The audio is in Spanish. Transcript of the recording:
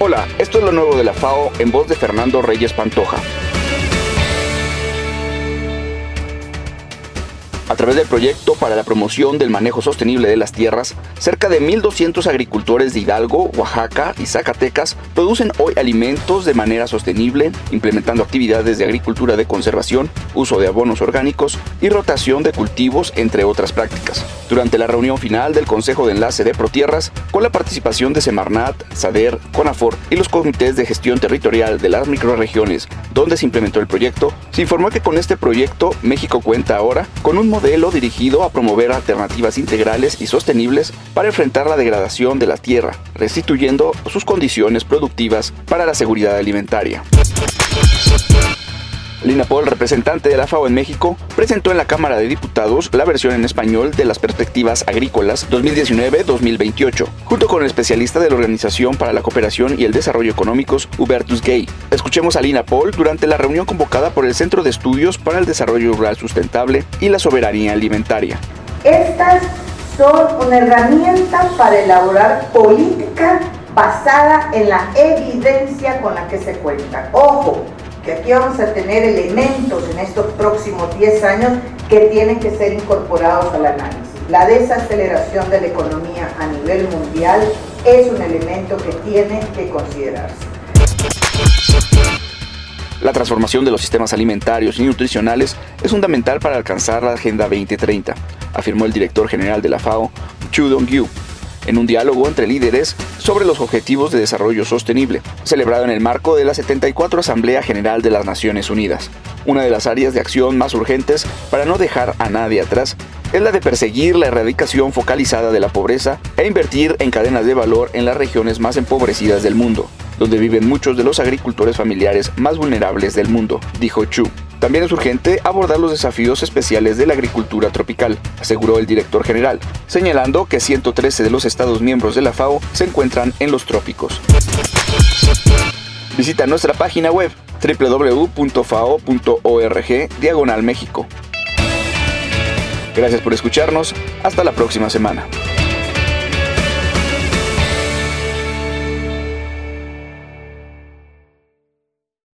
Hola, esto es lo nuevo de la FAO en voz de Fernando Reyes Pantoja. A través del proyecto para la promoción del manejo sostenible de las tierras, cerca de 1.200 agricultores de Hidalgo, Oaxaca y Zacatecas producen hoy alimentos de manera sostenible, implementando actividades de agricultura de conservación, uso de abonos orgánicos y rotación de cultivos, entre otras prácticas. Durante la reunión final del Consejo de Enlace de Protierras, con la participación de Semarnat, SADER, CONAFOR y los comités de gestión territorial de las microregiones donde se implementó el proyecto, se informó que con este proyecto México cuenta ahora con un modelo dirigido a promover alternativas integrales y sostenibles para enfrentar la degradación de la tierra, restituyendo sus condiciones productivas para la seguridad alimentaria. Lina Paul, representante de la FAO en México, presentó en la Cámara de Diputados la versión en español de las perspectivas agrícolas 2019-2028, junto con el especialista de la Organización para la Cooperación y el Desarrollo Económicos, Hubertus Gay. Escuchemos a Lina Paul durante la reunión convocada por el Centro de Estudios para el Desarrollo Rural Sustentable y la Soberanía Alimentaria. Estas son una herramienta para elaborar política basada en la evidencia con la que se cuenta. Ojo, aquí vamos a tener elementos en estos próximos 10 años que tienen que ser incorporados al análisis. La desaceleración de la economía a nivel mundial es un elemento que tiene que considerarse. La transformación de los sistemas alimentarios y nutricionales es fundamental para alcanzar la Agenda 2030, afirmó el director general de la FAO, Chu Dong-yu, en un diálogo entre líderes sobre los Objetivos de Desarrollo Sostenible, celebrado en el marco de la 74 Asamblea General de las Naciones Unidas. Una de las áreas de acción más urgentes para no dejar a nadie atrás es la de perseguir la erradicación focalizada de la pobreza e invertir en cadenas de valor en las regiones más empobrecidas del mundo, donde viven muchos de los agricultores familiares más vulnerables del mundo, dijo Chu. También es urgente abordar los desafíos especiales de la agricultura tropical, aseguró el director general, señalando que 113 de los Estados miembros de la FAO se encuentran en los trópicos. Visita nuestra página web www.fao.org diagonal México. Gracias por escucharnos, hasta la próxima semana.